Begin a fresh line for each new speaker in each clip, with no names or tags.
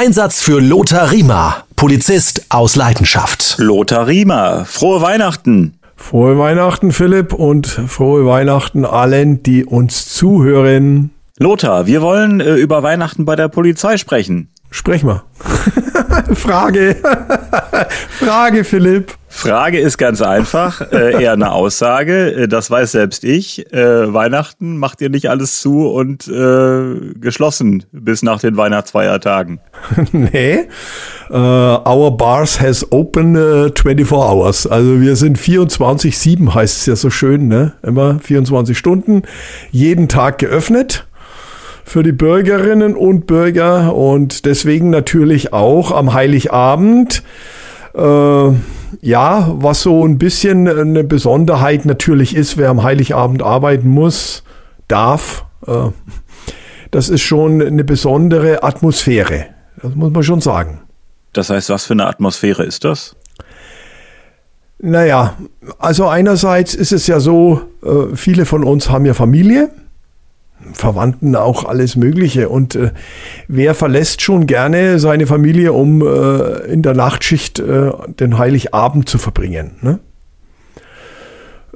Einsatz für Lothar Riemer, Polizist aus Leidenschaft.
Lothar Riemer, frohe Weihnachten.
Frohe Weihnachten, Philipp, und frohe Weihnachten allen, die uns zuhören.
Lothar, wir wollen äh, über Weihnachten bei der Polizei sprechen.
Sprech mal. Frage. Frage, Philipp.
Frage ist ganz einfach, äh, eher eine Aussage. Äh, das weiß selbst ich. Äh, Weihnachten macht ihr nicht alles zu und äh, geschlossen bis nach den Weihnachtsfeiertagen.
nee. Uh, our bars has open uh, 24 hours. Also wir sind 24-7, heißt es ja so schön, ne? Immer 24 Stunden, jeden Tag geöffnet für die Bürgerinnen und Bürger und deswegen natürlich auch am Heiligabend. Äh, ja, was so ein bisschen eine Besonderheit natürlich ist, wer am Heiligabend arbeiten muss, darf. Äh, das ist schon eine besondere Atmosphäre. Das muss man schon sagen.
Das heißt, was für eine Atmosphäre ist das?
Naja, also einerseits ist es ja so, äh, viele von uns haben ja Familie Verwandten auch alles Mögliche. Und äh, wer verlässt schon gerne seine Familie, um äh, in der Nachtschicht äh, den Heiligabend zu verbringen? Ne?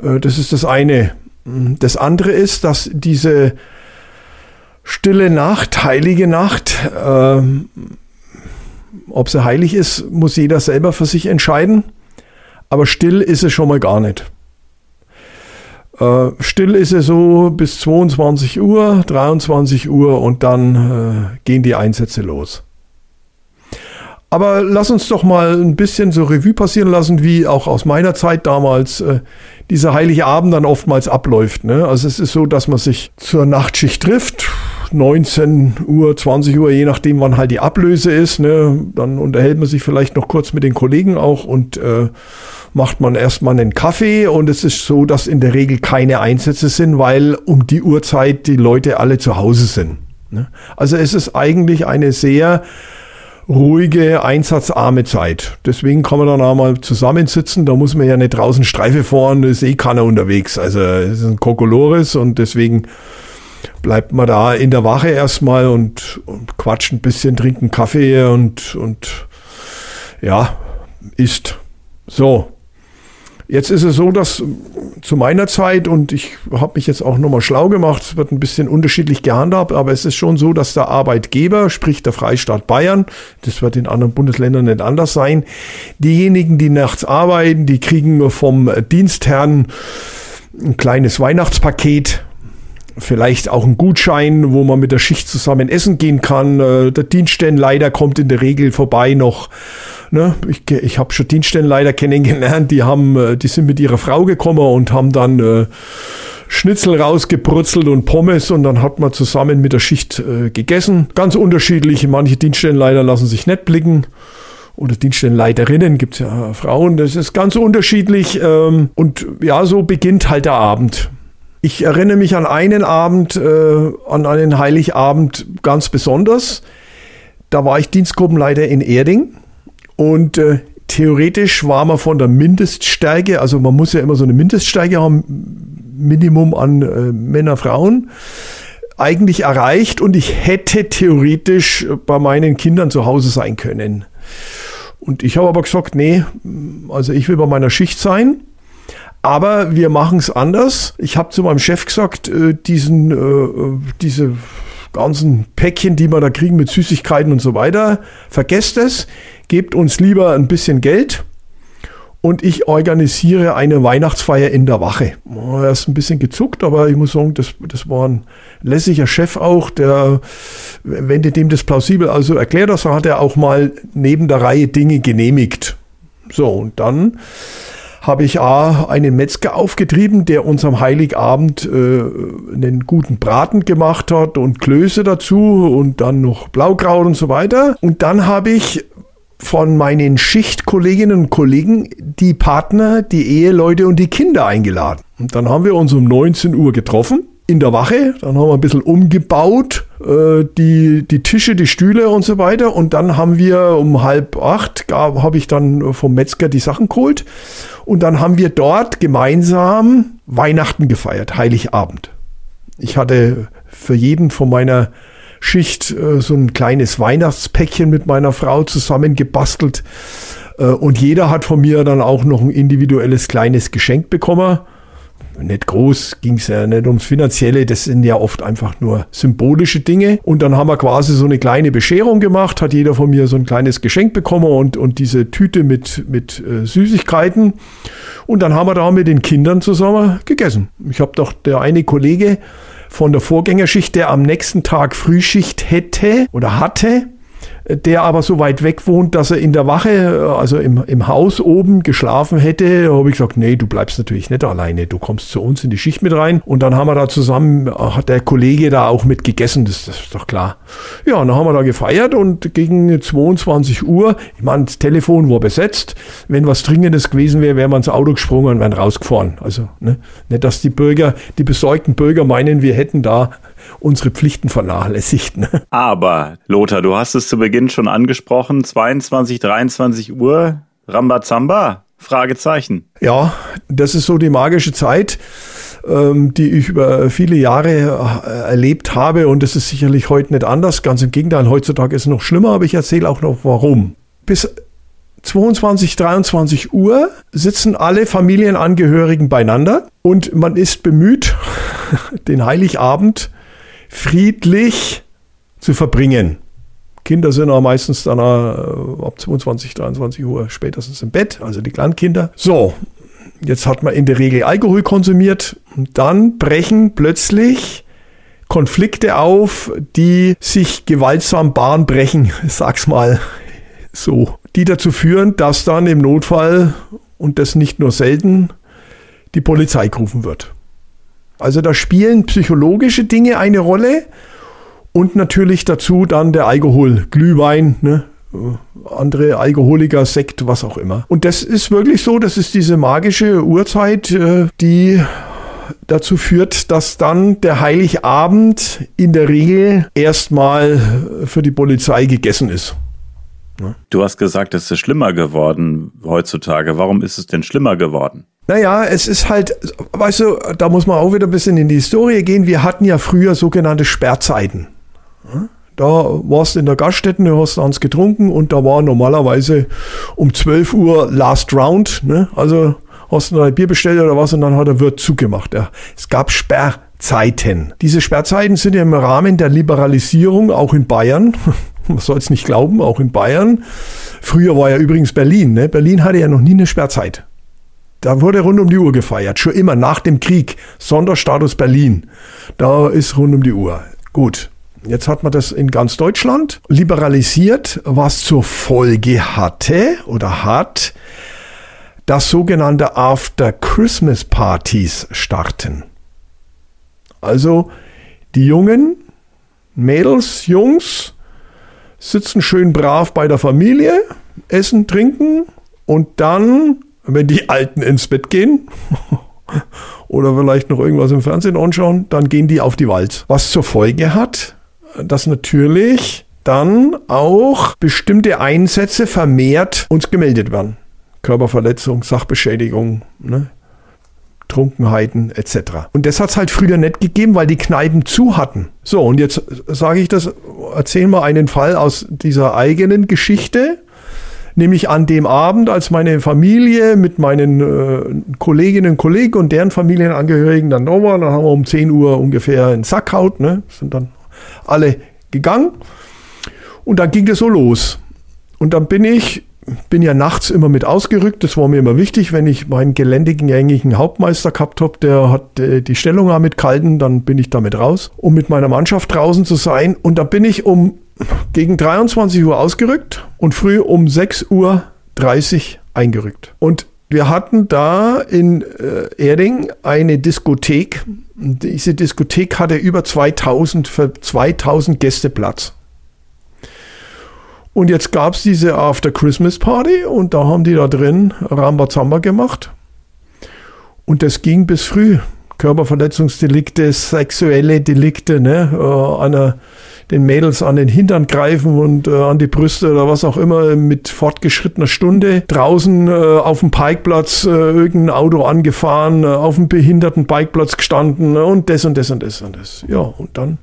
Äh, das ist das eine. Das andere ist, dass diese stille Nacht, heilige Nacht, ähm, ob sie heilig ist, muss jeder selber für sich entscheiden. Aber still ist es schon mal gar nicht. Äh, still ist es so bis 22 Uhr, 23 Uhr und dann äh, gehen die Einsätze los. Aber lass uns doch mal ein bisschen so Revue passieren lassen, wie auch aus meiner Zeit damals äh, dieser heilige Abend dann oftmals abläuft. Ne? Also es ist so, dass man sich zur Nachtschicht trifft, 19 Uhr, 20 Uhr, je nachdem, wann halt die Ablöse ist. Ne? Dann unterhält man sich vielleicht noch kurz mit den Kollegen auch und äh, macht man erstmal einen Kaffee und es ist so, dass in der Regel keine Einsätze sind, weil um die Uhrzeit die Leute alle zu Hause sind. Ne? Also es ist eigentlich eine sehr ruhige, einsatzarme Zeit. Deswegen kann man dann auch mal zusammensitzen. Da muss man ja nicht draußen Streife fahren, da ist eh keiner unterwegs. Also es ist ein Kokolores und deswegen bleibt man da in der Wache erstmal und, und quatscht ein bisschen, trinkt einen Kaffee und, und ja, isst. So, Jetzt ist es so, dass zu meiner Zeit, und ich habe mich jetzt auch nochmal schlau gemacht, es wird ein bisschen unterschiedlich gehandhabt, aber es ist schon so, dass der Arbeitgeber, sprich der Freistaat Bayern, das wird in anderen Bundesländern nicht anders sein, diejenigen, die nachts arbeiten, die kriegen vom Dienstherrn ein kleines Weihnachtspaket vielleicht auch ein Gutschein, wo man mit der Schicht zusammen essen gehen kann. Äh, der Dienststellenleiter kommt in der Regel vorbei noch. Ne? Ich, ich habe schon Dienststellenleiter kennengelernt, die haben, äh, die sind mit ihrer Frau gekommen und haben dann äh, Schnitzel rausgebrutzelt und Pommes und dann hat man zusammen mit der Schicht äh, gegessen. Ganz unterschiedlich. Manche Dienststellenleiter lassen sich nicht blicken oder Dienststellenleiterinnen, gibt es ja Frauen, das ist ganz unterschiedlich. Ähm, und ja, so beginnt halt der Abend. Ich erinnere mich an einen Abend, äh, an einen Heiligabend ganz besonders. Da war ich Dienstgruppenleiter in Erding und äh, theoretisch war man von der Mindeststärke, also man muss ja immer so eine Mindeststärke haben, Minimum an äh, Männer, Frauen, eigentlich erreicht und ich hätte theoretisch bei meinen Kindern zu Hause sein können. Und ich habe aber gesagt, nee, also ich will bei meiner Schicht sein aber wir machen es anders. Ich habe zu meinem Chef gesagt, äh, diesen, äh, diese ganzen Päckchen, die wir da kriegen mit Süßigkeiten und so weiter, vergesst es, gebt uns lieber ein bisschen Geld und ich organisiere eine Weihnachtsfeier in der Wache. Er ist ein bisschen gezuckt, aber ich muss sagen, das, das war ein lässiger Chef auch, der, wenn dem das plausibel also erklärt hat, hat er auch mal neben der Reihe Dinge genehmigt. So, und dann habe ich A, einen Metzger aufgetrieben, der uns am Heiligabend äh, einen guten Braten gemacht hat und Klöße dazu und dann noch Blaukraut und so weiter. Und dann habe ich von meinen Schichtkolleginnen und Kollegen die Partner, die Eheleute und die Kinder eingeladen. Und dann haben wir uns um 19 Uhr getroffen in der Wache. Dann haben wir ein bisschen umgebaut, äh, die, die Tische, die Stühle und so weiter. Und dann haben wir um halb acht, habe ich dann vom Metzger die Sachen geholt. Und dann haben wir dort gemeinsam Weihnachten gefeiert, Heiligabend. Ich hatte für jeden von meiner Schicht äh, so ein kleines Weihnachtspäckchen mit meiner Frau zusammengebastelt. Äh, und jeder hat von mir dann auch noch ein individuelles kleines Geschenk bekommen nicht groß, ging es ja nicht ums Finanzielle, das sind ja oft einfach nur symbolische Dinge. Und dann haben wir quasi so eine kleine Bescherung gemacht, hat jeder von mir so ein kleines Geschenk bekommen und, und diese Tüte mit, mit äh, Süßigkeiten. Und dann haben wir da mit den Kindern zusammen gegessen. Ich habe doch der eine Kollege von der Vorgängerschicht, der am nächsten Tag Frühschicht hätte oder hatte, der aber so weit weg wohnt, dass er in der Wache, also im, im Haus oben geschlafen hätte, habe ich gesagt, nee, du bleibst natürlich nicht alleine, du kommst zu uns in die Schicht mit rein. Und dann haben wir da zusammen, hat der Kollege da auch mit gegessen, das, das ist doch klar. Ja, und dann haben wir da gefeiert und gegen 22 Uhr, ich meine, das Telefon war besetzt, wenn was Dringendes gewesen wäre, wäre man ins Auto gesprungen und wären rausgefahren. Also ne, nicht, dass die Bürger, die besorgten Bürger meinen, wir hätten da unsere Pflichten vernachlässigt. Ne?
Aber, Lothar, du hast es zu Beginn schon angesprochen, 22, 23 Uhr, Rambazamba? Fragezeichen.
Ja, das ist so die magische Zeit, ähm, die ich über viele Jahre äh, erlebt habe und das ist sicherlich heute nicht anders. Ganz im Gegenteil, heutzutage ist es noch schlimmer, aber ich erzähle auch noch warum. Bis 22, 23 Uhr sitzen alle Familienangehörigen beieinander und man ist bemüht, den Heiligabend friedlich zu verbringen. Kinder sind auch meistens dann äh, ab 22, 23 Uhr spätestens im Bett, also die Kleinkinder. So, jetzt hat man in der Regel Alkohol konsumiert und dann brechen plötzlich Konflikte auf, die sich gewaltsam Bahn brechen, sag's mal so, die dazu führen, dass dann im Notfall und das nicht nur selten die Polizei gerufen wird. Also da spielen psychologische Dinge eine Rolle und natürlich dazu dann der Alkohol, Glühwein, ne? andere Alkoholiker, Sekt, was auch immer. Und das ist wirklich so, das ist diese magische Uhrzeit, äh, die dazu führt, dass dann der Heiligabend in der Regel erstmal für die Polizei gegessen ist.
Du hast gesagt, es ist schlimmer geworden heutzutage. Warum ist es denn schlimmer geworden?
Naja, es ist halt, weißt du, da muss man auch wieder ein bisschen in die Historie gehen. Wir hatten ja früher sogenannte Sperrzeiten. Da warst du in der Gaststätte, du hast ans getrunken und da war normalerweise um 12 Uhr Last Round. Ne? Also hast du ein Bier bestellt oder was und dann hat der Wirt zugemacht. Ja. Es gab Sperrzeiten. Diese Sperrzeiten sind ja im Rahmen der Liberalisierung auch in Bayern. Man soll es nicht glauben, auch in Bayern. Früher war ja übrigens Berlin. Ne? Berlin hatte ja noch nie eine Sperrzeit. Da wurde rund um die Uhr gefeiert, schon immer nach dem Krieg. Sonderstatus Berlin. Da ist rund um die Uhr. Gut. Jetzt hat man das in ganz Deutschland liberalisiert, was zur Folge hatte oder hat, dass sogenannte After Christmas Partys starten. Also die Jungen, Mädels, Jungs sitzen schön brav bei der Familie, essen, trinken und dann wenn die Alten ins Bett gehen oder vielleicht noch irgendwas im Fernsehen anschauen, dann gehen die auf die Wald. Was zur Folge hat, dass natürlich dann auch bestimmte Einsätze vermehrt uns gemeldet werden. Körperverletzung, Sachbeschädigung, ne? Trunkenheiten etc. Und das hat es halt früher nicht gegeben, weil die Kneipen zu hatten. So, und jetzt sage ich das, erzähl mal einen Fall aus dieser eigenen Geschichte nämlich an dem Abend, als meine Familie mit meinen äh, Kolleginnen und Kollegen und deren Familienangehörigen dann da war, dann haben wir um 10 Uhr ungefähr in Sackhaut, ne, sind dann alle gegangen und dann ging das so los. Und dann bin ich, bin ja nachts immer mit ausgerückt, das war mir immer wichtig, wenn ich meinen geländegängigen Hauptmeister gehabt habe, der hat äh, die Stellung mit kalten, dann bin ich damit raus, um mit meiner Mannschaft draußen zu sein. Und dann bin ich um gegen 23 Uhr ausgerückt und früh um 6.30 Uhr eingerückt. Und wir hatten da in äh, Erding eine Diskothek. Diese Diskothek hatte über 2000, für 2000 Gäste Platz. Und jetzt gab es diese After Christmas Party und da haben die da drin Rambazamba gemacht. Und das ging bis früh. Körperverletzungsdelikte, sexuelle Delikte, ne? Äh, einer den Mädels an den Hintern greifen und äh, an die Brüste oder was auch immer mit fortgeschrittener Stunde. Draußen äh, auf dem Parkplatz äh, irgendein Auto angefahren, äh, auf dem behinderten Parkplatz gestanden äh, und das und das und das und das. Ja, und dann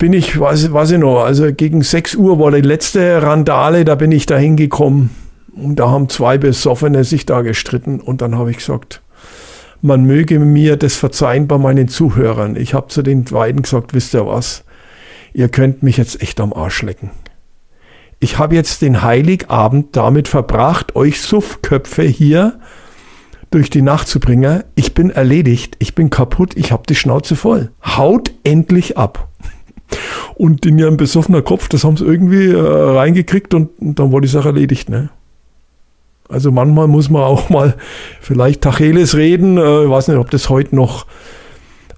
bin ich, weiß, weiß ich noch, also gegen 6 Uhr war die letzte Randale, da bin ich da hingekommen. Und da haben zwei Besoffene sich da gestritten. Und dann habe ich gesagt, man möge mir das verzeihen bei meinen Zuhörern. Ich habe zu den beiden gesagt, wisst ihr was? Ihr könnt mich jetzt echt am Arsch lecken. Ich habe jetzt den Heiligabend damit verbracht, euch Suffköpfe hier durch die Nacht zu bringen. Ich bin erledigt, ich bin kaputt, ich habe die Schnauze voll. Haut endlich ab. Und in ihrem besoffener Kopf, das haben sie irgendwie äh, reingekriegt und, und, dann war die Sache erledigt. Ne? Also manchmal muss man auch mal vielleicht Tacheles reden. Äh, ich weiß nicht, ob das heute noch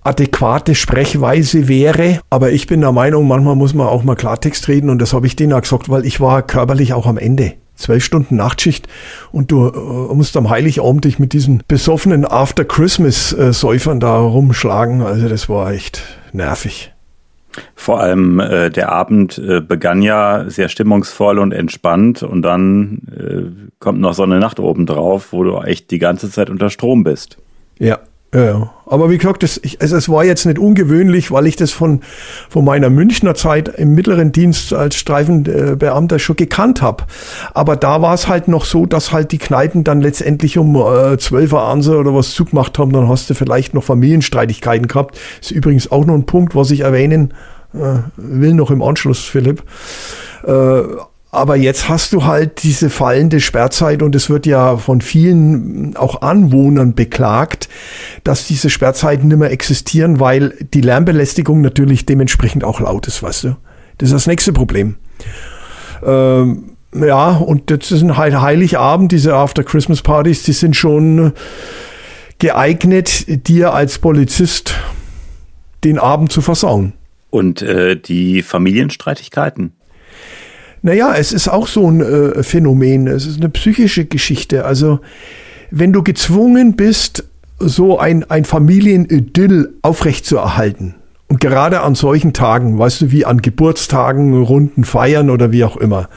adäquate Sprechweise wäre. Aber ich bin der Meinung, manchmal muss man auch mal Klartext reden und das habe ich denen auch gesagt, weil ich war körperlich auch am Ende. Zwölf Stunden Nachtschicht und du äh, musst am Heiligabend dich mit diesen besoffenen After-Christmas-Säufern da rumschlagen. Also das war echt nervig.
Vor allem äh, der Abend äh, begann ja sehr stimmungsvoll und entspannt und dann äh, kommt noch so eine Nacht oben drauf, wo du echt die ganze Zeit unter Strom bist.
Ja, ja, aber wie gesagt, das, also es war jetzt nicht ungewöhnlich, weil ich das von, von meiner Münchner Zeit im mittleren Dienst als Streifenbeamter schon gekannt habe. Aber da war es halt noch so, dass halt die Kneipen dann letztendlich um äh, 12 Uhr abends oder was zugemacht haben, dann hast du vielleicht noch Familienstreitigkeiten gehabt. Ist übrigens auch noch ein Punkt, was ich erwähnen äh, will, noch im Anschluss, Philipp. Äh, aber jetzt hast du halt diese fallende Sperrzeit und es wird ja von vielen auch Anwohnern beklagt, dass diese Sperrzeiten nicht mehr existieren, weil die Lärmbelästigung natürlich dementsprechend auch laut ist, weißt du. Das ist das nächste Problem. Ähm, ja, und das ist halt Heiligabend, diese After-Christmas-Partys, die sind schon geeignet, dir als Polizist den Abend zu versauen.
Und äh, die Familienstreitigkeiten?
Naja, es ist auch so ein äh, Phänomen. Es ist eine psychische Geschichte. Also, wenn du gezwungen bist, so ein, ein Familienidyll aufrechtzuerhalten, und gerade an solchen Tagen, weißt du, wie an Geburtstagen, runden Feiern oder wie auch immer,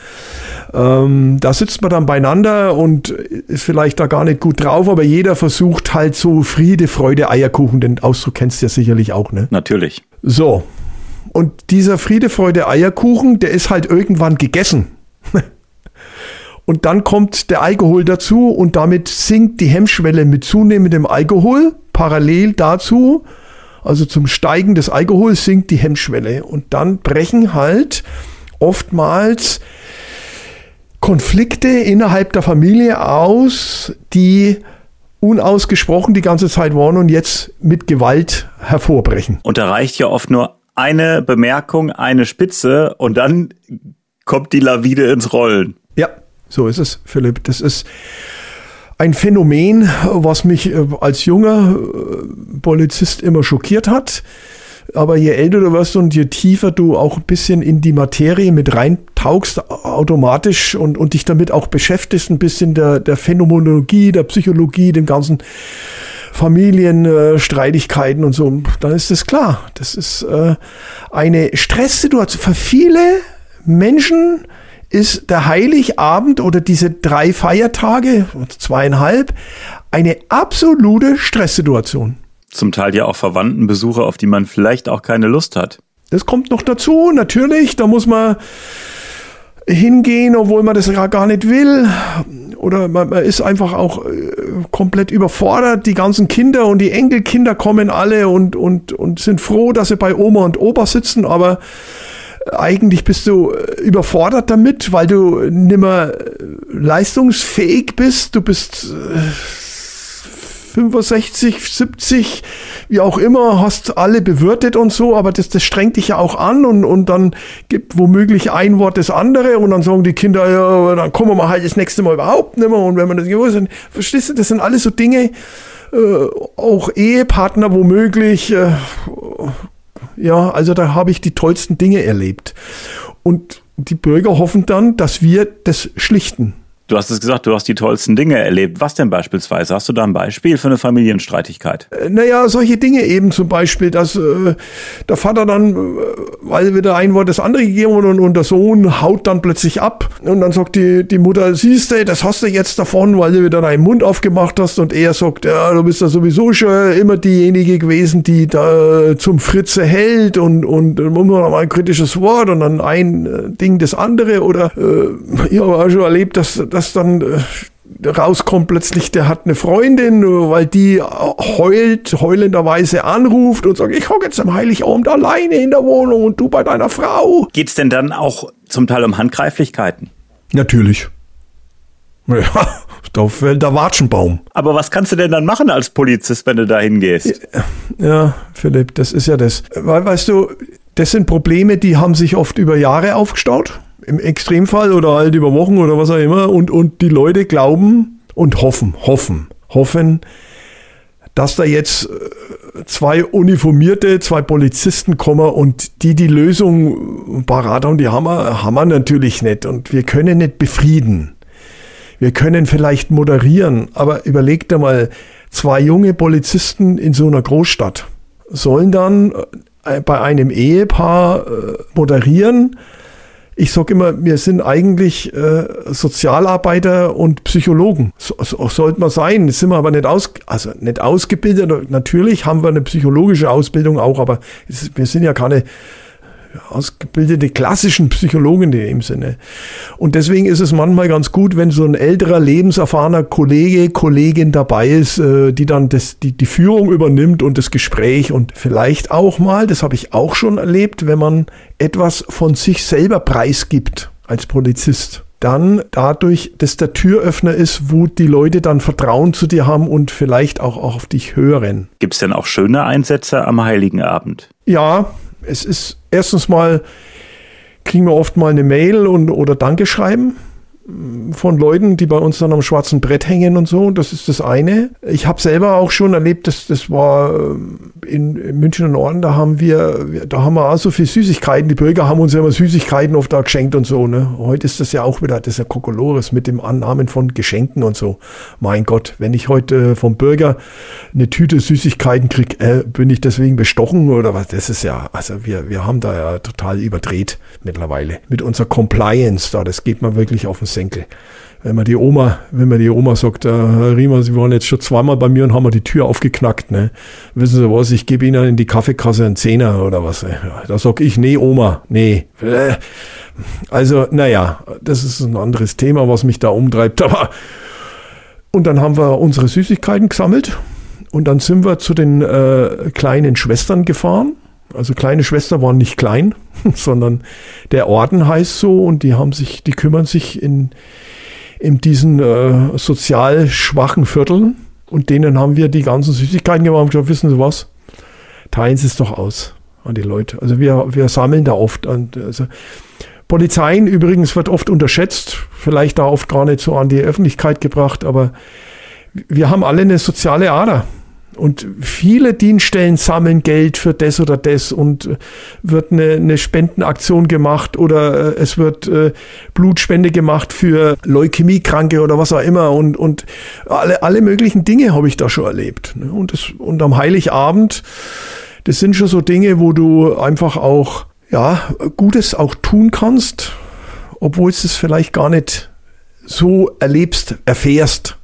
ähm, da sitzt man dann beieinander und ist vielleicht da gar nicht gut drauf, aber jeder versucht halt so Friede, Freude, Eierkuchen, den Ausdruck kennst du ja sicherlich auch, ne?
Natürlich.
So, und dieser Friede, Freude, Eierkuchen, der ist halt irgendwann gegessen. Und dann kommt der Alkohol dazu und damit sinkt die Hemmschwelle mit zunehmendem Alkohol. Parallel dazu, also zum Steigen des Alkohols, sinkt die Hemmschwelle. Und dann brechen halt oftmals Konflikte innerhalb der Familie aus, die unausgesprochen die ganze Zeit waren und jetzt mit Gewalt hervorbrechen.
Und da reicht ja oft nur eine Bemerkung, eine Spitze und dann kommt die Lawine ins Rollen.
Ja, so ist es, Philipp. Das ist ein Phänomen, was mich äh, als junger äh, Polizist immer schockiert hat. Aber je älter du wirst und je tiefer du auch ein bisschen in die Materie mit reintauchst, automatisch und, und dich damit auch beschäftigst, ein bisschen der, der Phänomenologie, der Psychologie, dem ganzen Familienstreitigkeiten äh, und so, dann ist das klar. Das ist äh, eine Stresssituation. Für viele Menschen ist der Heiligabend oder diese drei Feiertage, zweieinhalb, eine absolute Stresssituation.
Zum Teil ja auch Verwandtenbesuche, auf die man vielleicht auch keine Lust hat.
Das kommt noch dazu, natürlich. Da muss man hingehen, obwohl man das gar nicht will. Oder man, man ist einfach auch äh, komplett überfordert. Die ganzen Kinder und die Enkelkinder kommen alle und, und, und sind froh, dass sie bei Oma und Opa sitzen, aber eigentlich bist du äh, überfordert damit, weil du nimmer leistungsfähig bist. Du bist 65, 70, wie auch immer, hast alle bewirtet und so, aber das, das strengt dich ja auch an und, und dann gibt womöglich ein Wort das andere und dann sagen die Kinder, ja, dann kommen wir halt das nächste Mal überhaupt nicht mehr und wenn man das gewusst hat, verstehst du, das sind alles so Dinge, äh, auch Ehepartner womöglich, äh, ja, also da habe ich die tollsten Dinge erlebt. Und die Bürger hoffen dann, dass wir das schlichten.
Du hast es gesagt, du hast die tollsten Dinge erlebt. Was denn beispielsweise? Hast du da ein Beispiel für eine Familienstreitigkeit?
Äh, naja, solche Dinge eben zum Beispiel, dass äh, der Vater dann, äh, weil wieder ein Wort das andere gegeben hat und, und der Sohn haut dann plötzlich ab. Und dann sagt die, die Mutter, siehst du, das hast du jetzt davon, weil du wieder deinen Mund aufgemacht hast. Und er sagt, ja, du bist ja sowieso schon immer diejenige gewesen, die da zum Fritze hält und, und man mal ein kritisches Wort und dann ein äh, Ding das andere. Oder äh, ich habe auch schon erlebt, dass dass dann äh, rauskommt plötzlich, der hat eine Freundin, weil die heult, heulenderweise anruft und sagt, ich hocke jetzt am Heiligabend alleine in der Wohnung und du bei deiner Frau.
Geht's denn dann auch zum Teil um Handgreiflichkeiten?
Natürlich. Ja, da fällt der Watschenbaum.
Aber was kannst du denn dann machen als Polizist, wenn du da hingehst?
Ja, Philipp, das ist ja das. Weil, weißt du, das sind Probleme, die haben sich oft über Jahre aufgestaut im Extremfall oder halt über Wochen oder was auch immer und, und die Leute glauben und hoffen, hoffen, hoffen, dass da jetzt äh, zwei Uniformierte, zwei Polizisten kommen und die die Lösung parat haben, die haben wir, haben wir natürlich nicht und wir können nicht befrieden. Wir können vielleicht moderieren, aber überlegt einmal, zwei junge Polizisten in so einer Großstadt sollen dann äh, bei einem Ehepaar äh, moderieren, ich sage immer, wir sind eigentlich äh, Sozialarbeiter und Psychologen. So, so sollte man sein. Sind wir aber nicht aus, also nicht ausgebildet. Natürlich haben wir eine psychologische Ausbildung auch, aber es, wir sind ja keine ausgebildete klassischen Psychologen in dem Sinne. Und deswegen ist es manchmal ganz gut, wenn so ein älterer, lebenserfahrener Kollege, Kollegin dabei ist, äh, die dann das, die, die Führung übernimmt und das Gespräch und vielleicht auch mal, das habe ich auch schon erlebt, wenn man etwas von sich selber preisgibt als Polizist dann dadurch, dass der Türöffner ist, wo die Leute dann Vertrauen zu dir haben und vielleicht auch, auch auf dich hören.
Gibt es denn auch schöne Einsätze am Heiligen Abend?
Ja, es ist erstens mal, kriegen wir oft mal eine Mail und, oder Dankeschreiben von Leuten, die bei uns dann am schwarzen Brett hängen und so. Das ist das eine. Ich habe selber auch schon erlebt, dass das war äh, in, in München und Norden, da haben wir, da haben wir auch so viel Süßigkeiten. Die Bürger haben uns ja immer Süßigkeiten oft da geschenkt und so. Ne? Heute ist das ja auch wieder, das ist ja Kokolores mit dem Annahmen von Geschenken und so. Mein Gott, wenn ich heute vom Bürger eine Tüte Süßigkeiten krieg, äh, bin ich deswegen bestochen oder was? Das ist ja, also wir, wir haben da ja total überdreht mittlerweile mit unserer Compliance da. Das geht man wirklich auf den Senkel. Wenn man die Oma, wenn man die Oma sagt, äh, Herr Riemer, Sie waren jetzt schon zweimal bei mir und haben mir die Tür aufgeknackt, ne? Wissen Sie was, ich gebe Ihnen in die Kaffeekasse einen Zehner oder was. Äh. Da sag ich, nee, Oma, nee. Äh. Also, naja, das ist ein anderes Thema, was mich da umtreibt. Aber und dann haben wir unsere Süßigkeiten gesammelt und dann sind wir zu den äh, kleinen Schwestern gefahren also kleine Schwester waren nicht klein, sondern der Orden heißt so und die haben sich, die kümmern sich in, in diesen äh, sozial schwachen Vierteln und denen haben wir die ganzen Süßigkeiten gemacht und gesagt, wissen Sie was? Teilen Sie es doch aus an die Leute. Also wir, wir sammeln da oft. Und, also Polizeien übrigens wird oft unterschätzt, vielleicht da oft gar nicht so an die Öffentlichkeit gebracht, aber wir haben alle eine soziale Ader. Und viele Dienststellen sammeln Geld für das oder das und äh, wird eine, eine Spendenaktion gemacht oder äh, es wird äh, Blutspende gemacht für Leukämiekranke oder was auch immer und, und alle, alle möglichen Dinge habe ich da schon erlebt. Ne? Und, das, und am Heiligabend, das sind schon so Dinge, wo du einfach auch, ja, Gutes auch tun kannst, obwohl es es vielleicht gar nicht so erlebst, erfährst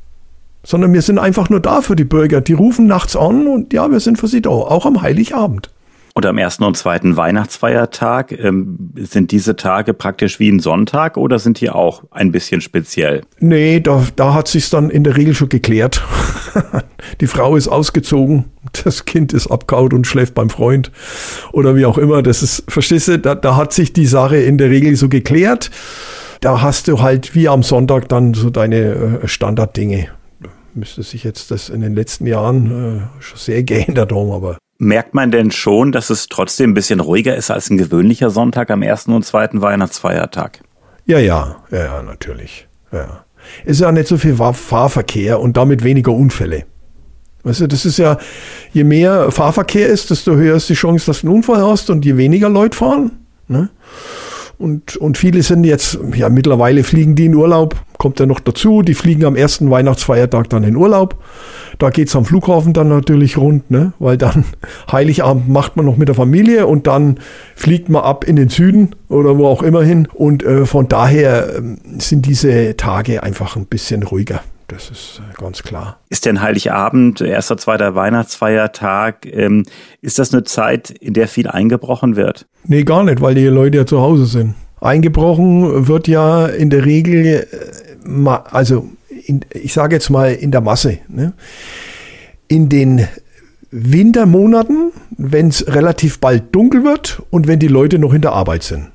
sondern wir sind einfach nur da für die Bürger. Die rufen nachts an und ja, wir sind für sie da, auch am Heiligabend.
Und am ersten und zweiten Weihnachtsfeiertag ähm, sind diese Tage praktisch wie ein Sonntag oder sind die auch ein bisschen speziell?
Nee, da, da hat sich's dann in der Regel schon geklärt. die Frau ist ausgezogen, das Kind ist abgehauen und schläft beim Freund oder wie auch immer. Das ist, verstehst du, da, da hat sich die Sache in der Regel so geklärt. Da hast du halt wie am Sonntag dann so deine äh, Standarddinge müsste sich jetzt das in den letzten Jahren äh, schon sehr geändert haben, aber.
Merkt man denn schon, dass es trotzdem ein bisschen ruhiger ist als ein gewöhnlicher Sonntag am ersten und zweiten Weihnachtsfeiertag?
Ja, ja, ja, ja natürlich. Ja. Es ist ja nicht so viel Fahrverkehr und damit weniger Unfälle. Weißt du, das ist ja, je mehr Fahrverkehr ist, desto höher ist die Chance, dass du einen Unfall hast und je weniger Leute fahren. Ne? Und, und viele sind jetzt, ja, mittlerweile fliegen die in Urlaub, kommt ja noch dazu, die fliegen am ersten Weihnachtsfeiertag dann in Urlaub. Da geht's am Flughafen dann natürlich rund, ne? weil dann Heiligabend macht man noch mit der Familie und dann fliegt man ab in den Süden oder wo auch immer hin. Und äh, von daher äh, sind diese Tage einfach ein bisschen ruhiger. Das ist äh, ganz klar.
Ist denn Heiligabend, erster, zweiter Weihnachtsfeiertag, ähm, ist das eine Zeit, in der viel eingebrochen wird?
Nee, gar nicht, weil die Leute ja zu Hause sind. Eingebrochen wird ja in der Regel, äh, also in, ich sage jetzt mal in der Masse, ne? in den Wintermonaten, wenn es relativ bald dunkel wird und wenn die Leute noch in der Arbeit sind.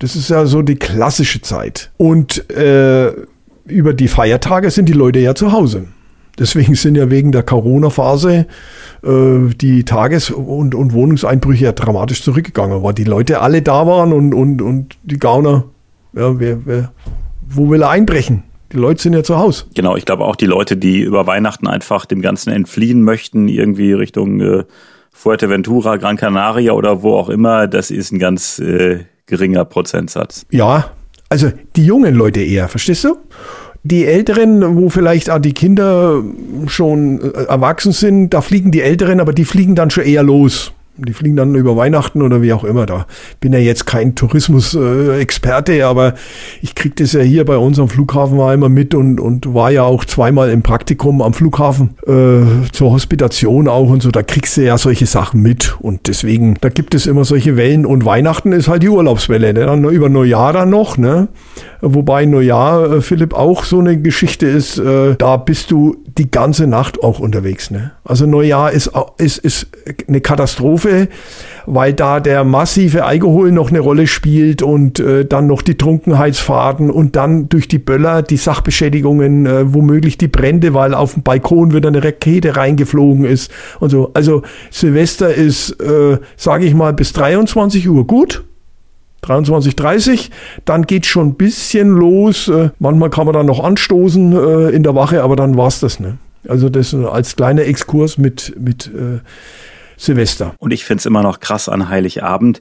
Das ist ja so die klassische Zeit. Und äh, über die Feiertage sind die Leute ja zu Hause. Deswegen sind ja wegen der Corona-Phase äh, die Tages- und, und Wohnungseinbrüche ja dramatisch zurückgegangen, weil die Leute alle da waren und, und, und die Gauner, ja, wer, wer, wo will er einbrechen? Die Leute sind ja zu Hause.
Genau, ich glaube auch die Leute, die über Weihnachten einfach dem Ganzen entfliehen möchten, irgendwie Richtung äh, Fuerteventura, Gran Canaria oder wo auch immer, das ist ein ganz äh, geringer Prozentsatz.
Ja, also die jungen Leute eher, verstehst du? Die Älteren, wo vielleicht auch die Kinder schon äh, erwachsen sind, da fliegen die Älteren, aber die fliegen dann schon eher los. Die fliegen dann über Weihnachten oder wie auch immer. Da bin ja jetzt kein Tourismusexperte, aber ich krieg das ja hier bei uns am Flughafen war immer mit und, und war ja auch zweimal im Praktikum am Flughafen äh, zur Hospitation auch und so. Da kriegst du ja solche Sachen mit und deswegen, da gibt es immer solche Wellen und Weihnachten ist halt die Urlaubswelle. Ne? Dann über Neujahr dann noch, ne? Wobei Neujahr, äh, Philipp, auch so eine Geschichte ist, äh, da bist du die ganze Nacht auch unterwegs. Ne? Also Neujahr ist, ist, ist eine Katastrophe, weil da der massive Alkohol noch eine Rolle spielt und äh, dann noch die Trunkenheitsfahrten und dann durch die Böller die Sachbeschädigungen, äh, womöglich die Brände, weil auf dem Balkon wieder eine Rakete reingeflogen ist und so. Also Silvester ist, äh, sage ich mal, bis 23 Uhr gut 23.30 dann geht schon ein bisschen los. Äh, manchmal kann man dann noch anstoßen äh, in der Wache, aber dann war's das. Ne? Also das als kleiner Exkurs mit, mit äh, Silvester.
Und ich find's immer noch krass an Heiligabend.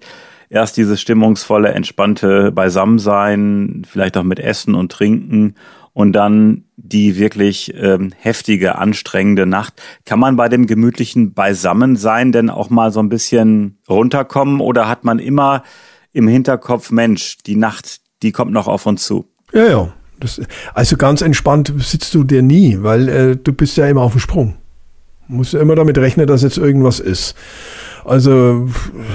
Erst dieses stimmungsvolle, entspannte Beisammensein, vielleicht auch mit Essen und Trinken und dann die wirklich ähm, heftige, anstrengende Nacht. Kann man bei dem gemütlichen Beisammensein denn auch mal so ein bisschen runterkommen oder hat man immer im Hinterkopf, Mensch, die Nacht, die kommt noch auf uns zu.
Ja, ja. Das, also ganz entspannt sitzt du dir nie, weil äh, du bist ja immer auf dem Sprung. Du musst ja immer damit rechnen, dass jetzt irgendwas ist. Also,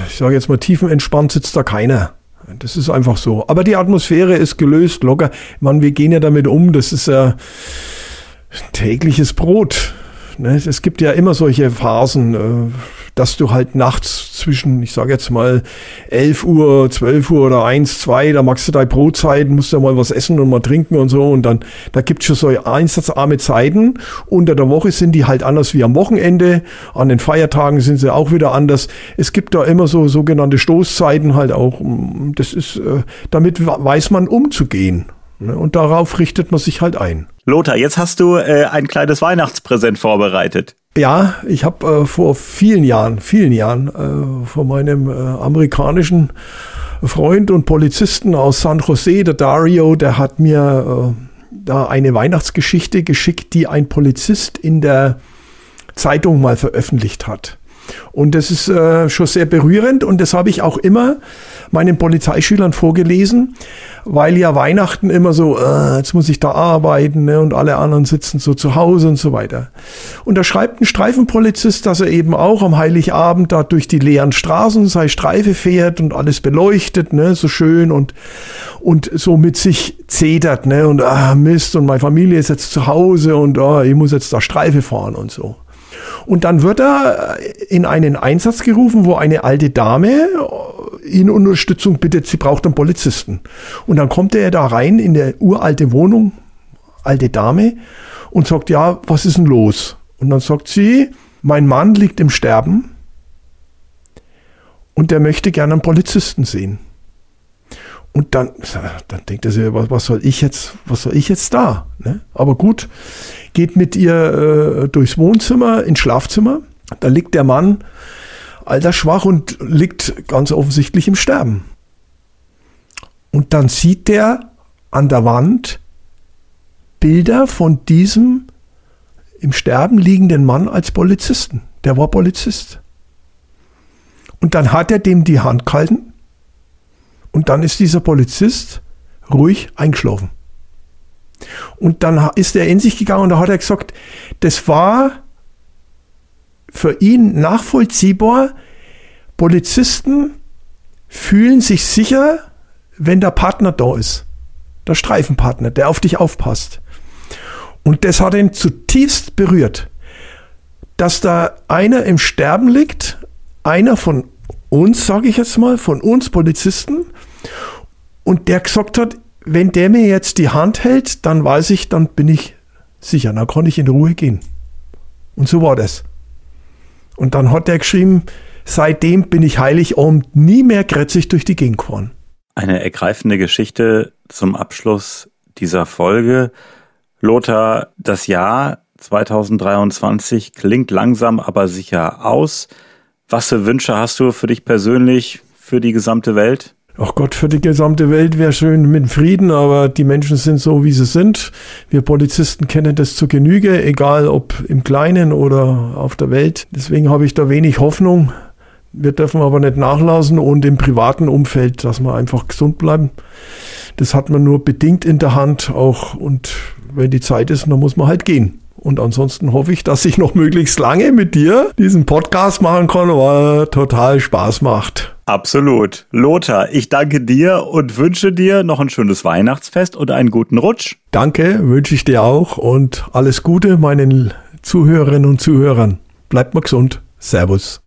ich sage jetzt mal, tiefenentspannt sitzt da keiner. Das ist einfach so. Aber die Atmosphäre ist gelöst, locker. Man, wir gehen ja damit um. Das ist ja tägliches Brot. Ne? Es gibt ja immer solche Phasen. Äh, dass du halt nachts zwischen, ich sage jetzt mal 11 Uhr, 12 Uhr oder 1, 2, da machst du deine Brotzeit, musst ja mal was essen und mal trinken und so und dann, da gibt's schon so einsatzarme Zeiten. Unter der Woche sind die halt anders wie am Wochenende. An den Feiertagen sind sie auch wieder anders. Es gibt da immer so sogenannte Stoßzeiten halt auch. Das ist, äh, damit weiß man umzugehen. Ne? Und darauf richtet man sich halt ein.
Lothar, jetzt hast du äh, ein kleines Weihnachtspräsent vorbereitet.
Ja, ich habe äh, vor vielen Jahren, vielen Jahren äh, von meinem äh, amerikanischen Freund und Polizisten aus San Jose, der Dario, der hat mir äh, da eine Weihnachtsgeschichte geschickt, die ein Polizist in der Zeitung mal veröffentlicht hat. Und das ist äh, schon sehr berührend und das habe ich auch immer meinen Polizeischülern vorgelesen, weil ja Weihnachten immer so, äh, jetzt muss ich da arbeiten ne, und alle anderen sitzen so zu Hause und so weiter. Und da schreibt ein Streifenpolizist, dass er eben auch am Heiligabend da durch die leeren Straßen sei Streife fährt und alles beleuchtet, ne, so schön und, und so mit sich zetert, ne, und ah, Mist und meine Familie ist jetzt zu Hause und ah, ich muss jetzt da Streife fahren und so. Und dann wird er in einen Einsatz gerufen, wo eine alte Dame ihn Unterstützung bittet, sie braucht einen Polizisten. Und dann kommt er da rein in der uralte Wohnung, alte Dame, und sagt, ja, was ist denn los? Und dann sagt sie, mein Mann liegt im Sterben und der möchte gerne einen Polizisten sehen. Und dann, dann denkt er sich, was, was soll ich jetzt, was soll ich jetzt da? Ne? Aber gut, geht mit ihr äh, durchs Wohnzimmer ins Schlafzimmer. Da liegt der Mann altersschwach und liegt ganz offensichtlich im Sterben. Und dann sieht der an der Wand Bilder von diesem im Sterben liegenden Mann als Polizisten. Der war Polizist. Und dann hat er dem die Hand gehalten und dann ist dieser Polizist ruhig eingeschlafen. Und dann ist er in sich gegangen und da hat er gesagt, das war für ihn nachvollziehbar. Polizisten fühlen sich sicher, wenn der Partner da ist. Der Streifenpartner, der auf dich aufpasst. Und das hat ihn zutiefst berührt, dass da einer im Sterben liegt, einer von uns, sage ich jetzt mal, von uns Polizisten, und der gesagt hat, wenn der mir jetzt die Hand hält, dann weiß ich, dann bin ich sicher, dann kann ich in Ruhe gehen. Und so war das. Und dann hat er geschrieben, seitdem bin ich Heiligabend nie mehr grätzig durch die Gegend gefahren.
Eine ergreifende Geschichte zum Abschluss dieser Folge. Lothar, das Jahr 2023 klingt langsam aber sicher aus. Was für Wünsche hast du für dich persönlich, für die gesamte Welt?
Ach Gott, für die gesamte Welt wäre schön mit Frieden, aber die Menschen sind so, wie sie sind. Wir Polizisten kennen das zu Genüge, egal ob im Kleinen oder auf der Welt. Deswegen habe ich da wenig Hoffnung. Wir dürfen aber nicht nachlassen und im privaten Umfeld, dass wir einfach gesund bleiben. Das hat man nur bedingt in der Hand auch und wenn die Zeit ist, dann muss man halt gehen. Und ansonsten hoffe ich, dass ich noch möglichst lange mit dir diesen Podcast machen kann, weil er total Spaß macht.
Absolut. Lothar, ich danke dir und wünsche dir noch ein schönes Weihnachtsfest und einen guten Rutsch.
Danke, wünsche ich dir auch und alles Gute meinen Zuhörerinnen und Zuhörern. Bleibt mal gesund. Servus.